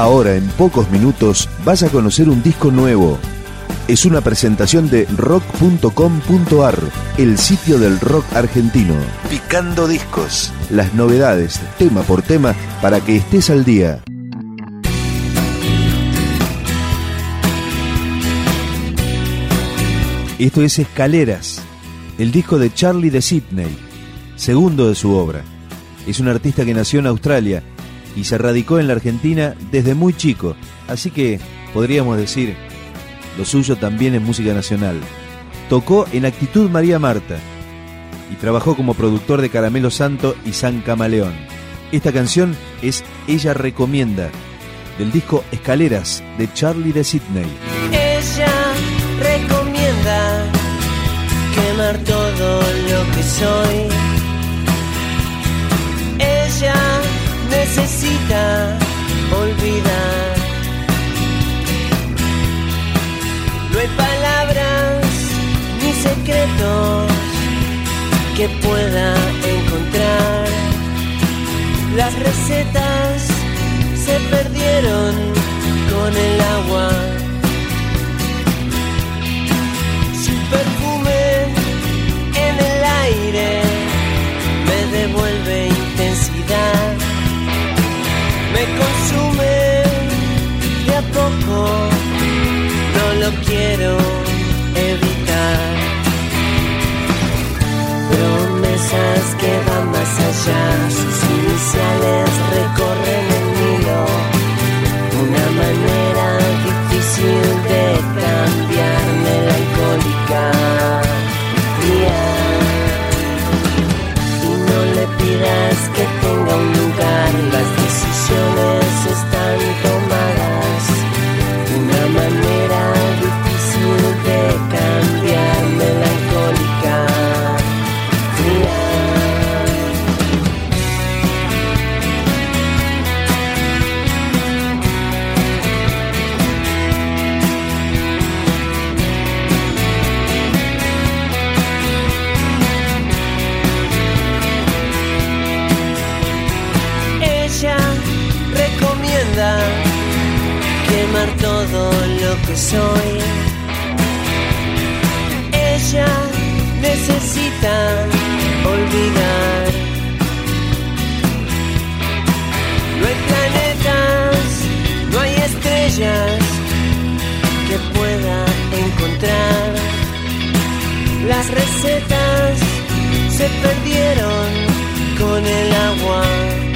Ahora, en pocos minutos, vas a conocer un disco nuevo. Es una presentación de rock.com.ar, el sitio del rock argentino. Picando discos. Las novedades, tema por tema, para que estés al día. Esto es Escaleras, el disco de Charlie de Sydney, segundo de su obra. Es un artista que nació en Australia y se radicó en la Argentina desde muy chico, así que podríamos decir, lo suyo también es música nacional. Tocó en Actitud María Marta y trabajó como productor de Caramelo Santo y San Camaleón. Esta canción es Ella Recomienda, del disco Escaleras de Charlie de Sydney. Ella recomienda quemar todo lo que soy que pueda encontrar. Las recetas se perdieron con el agua. Sin perfume en el aire me devuelve intensidad me consume de a poco, no lo quiero Que van más allá, sus iniciales recorren todo lo que soy. Ella necesita olvidar. No hay planetas, no hay estrellas que pueda encontrar. Las recetas se perdieron con el agua.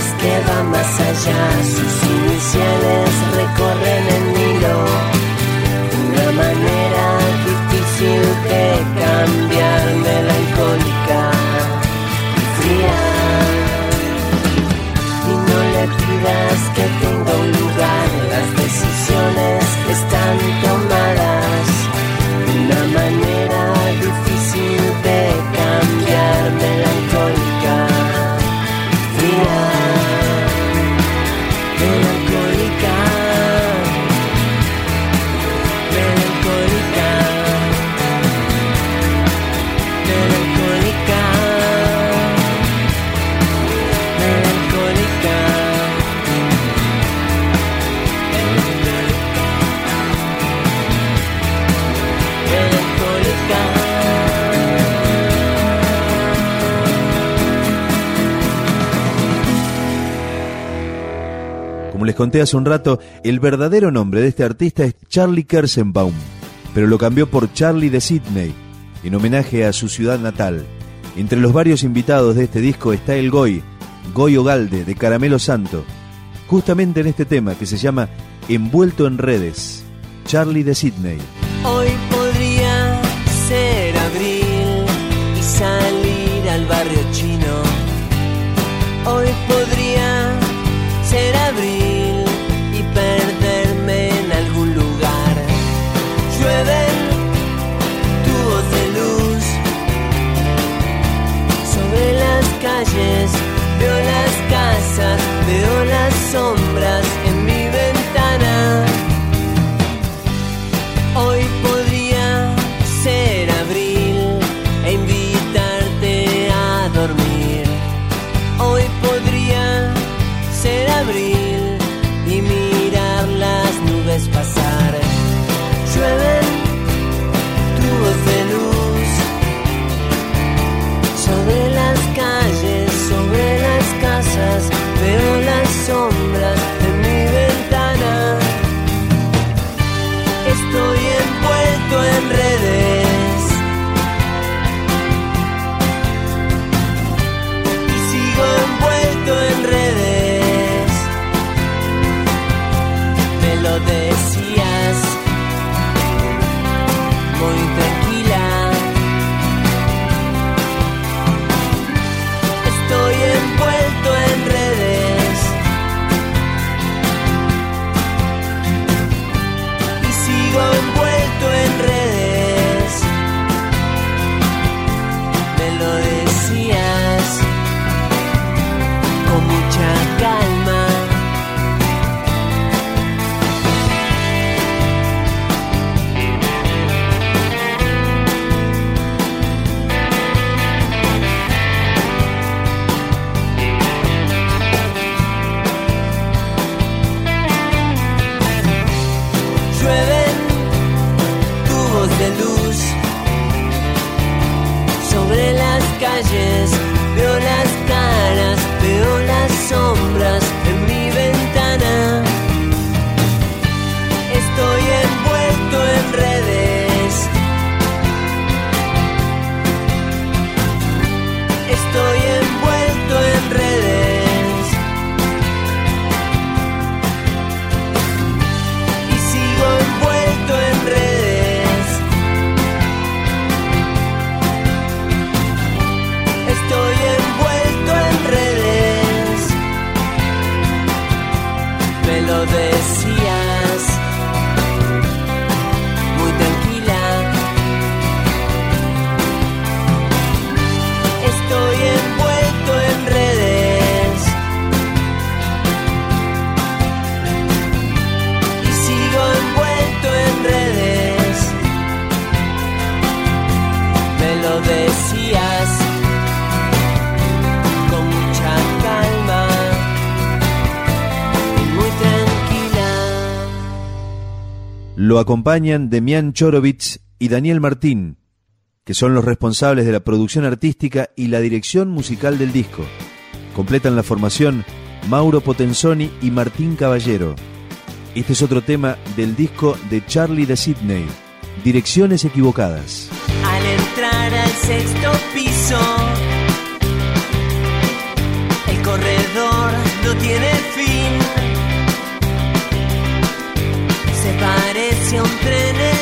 Que van más allá, sus iniciales recorren el Nilo, una manera difícil de cambiar, melancólica y fría. Y no le pidas que tenga un lugar, conté hace un rato, el verdadero nombre de este artista es Charlie Kersenbaum, pero lo cambió por Charlie de Sydney, en homenaje a su ciudad natal. Entre los varios invitados de este disco está el Goy, Goy Ogalde, de Caramelo Santo, justamente en este tema que se llama Envuelto en redes, Charlie de Sydney. Hoy podría ser abril y salir al barrio chino. Hoy podría ser abril Lo acompañan Demian Chorovitz y Daniel Martín, que son los responsables de la producción artística y la dirección musical del disco. Completan la formación Mauro Potenzoni y Martín Caballero. Este es otro tema del disco de Charlie de Sydney, Direcciones Equivocadas. Al entrar al sexto piso, el corredor no tiene parece a un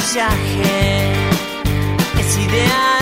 Maquillaje es ideal.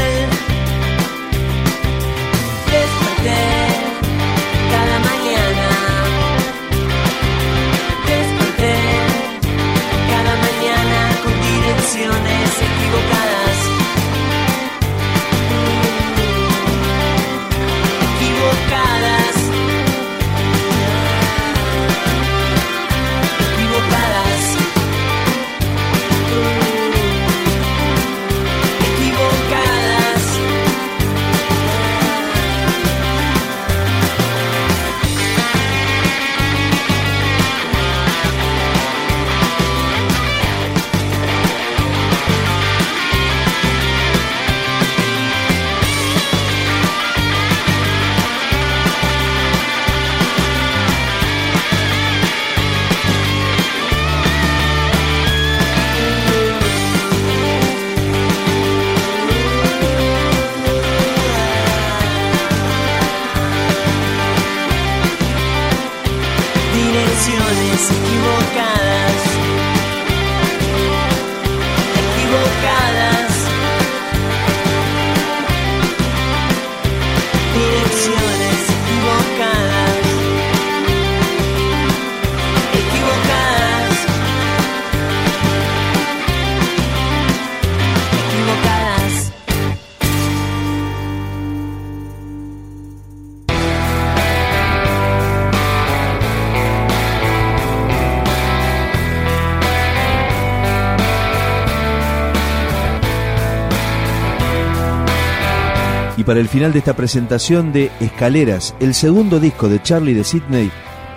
Para el final de esta presentación de Escaleras, el segundo disco de Charlie de Sydney,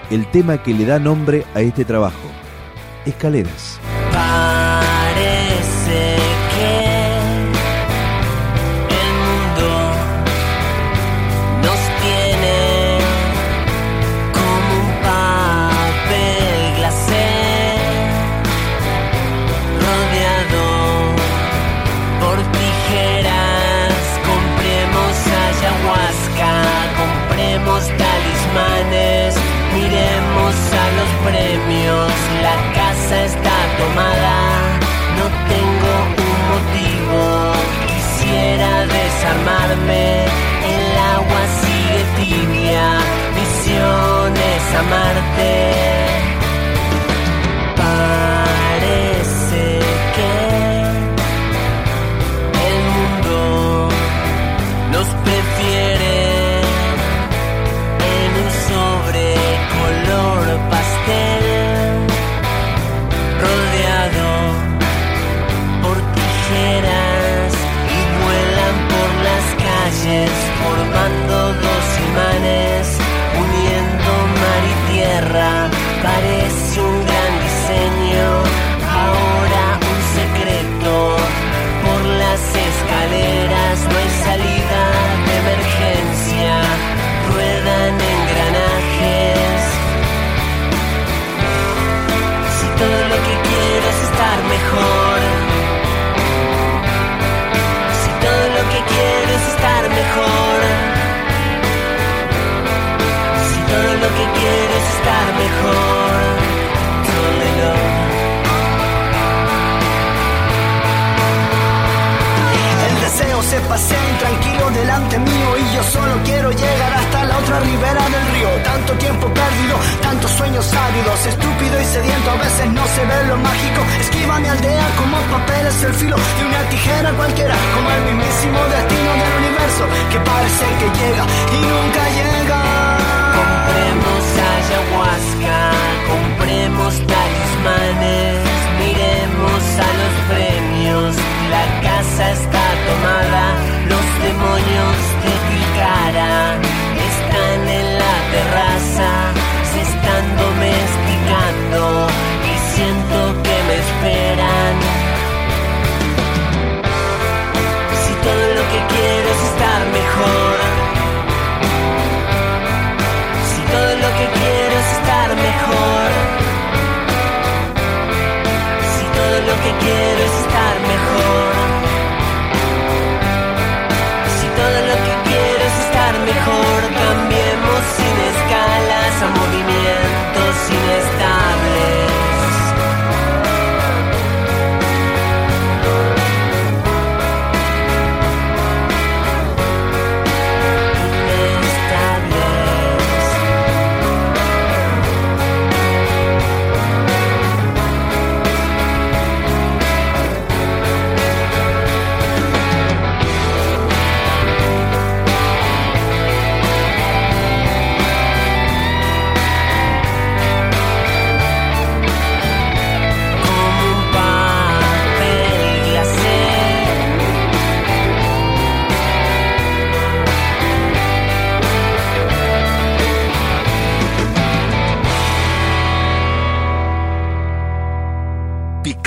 el tema que le da nombre a este trabajo. Escaleras. La casa está tomada, no tengo un motivo. Quisiera desarmarme, el agua sigue tibia. Misión es amarte. mi aldea como papeles el filo de una tijera cualquiera, como el mismísimo destino del universo que parece que llega y nunca llega. Compremos ayahuasca, compremos talismanes, miremos a los premios, la casa está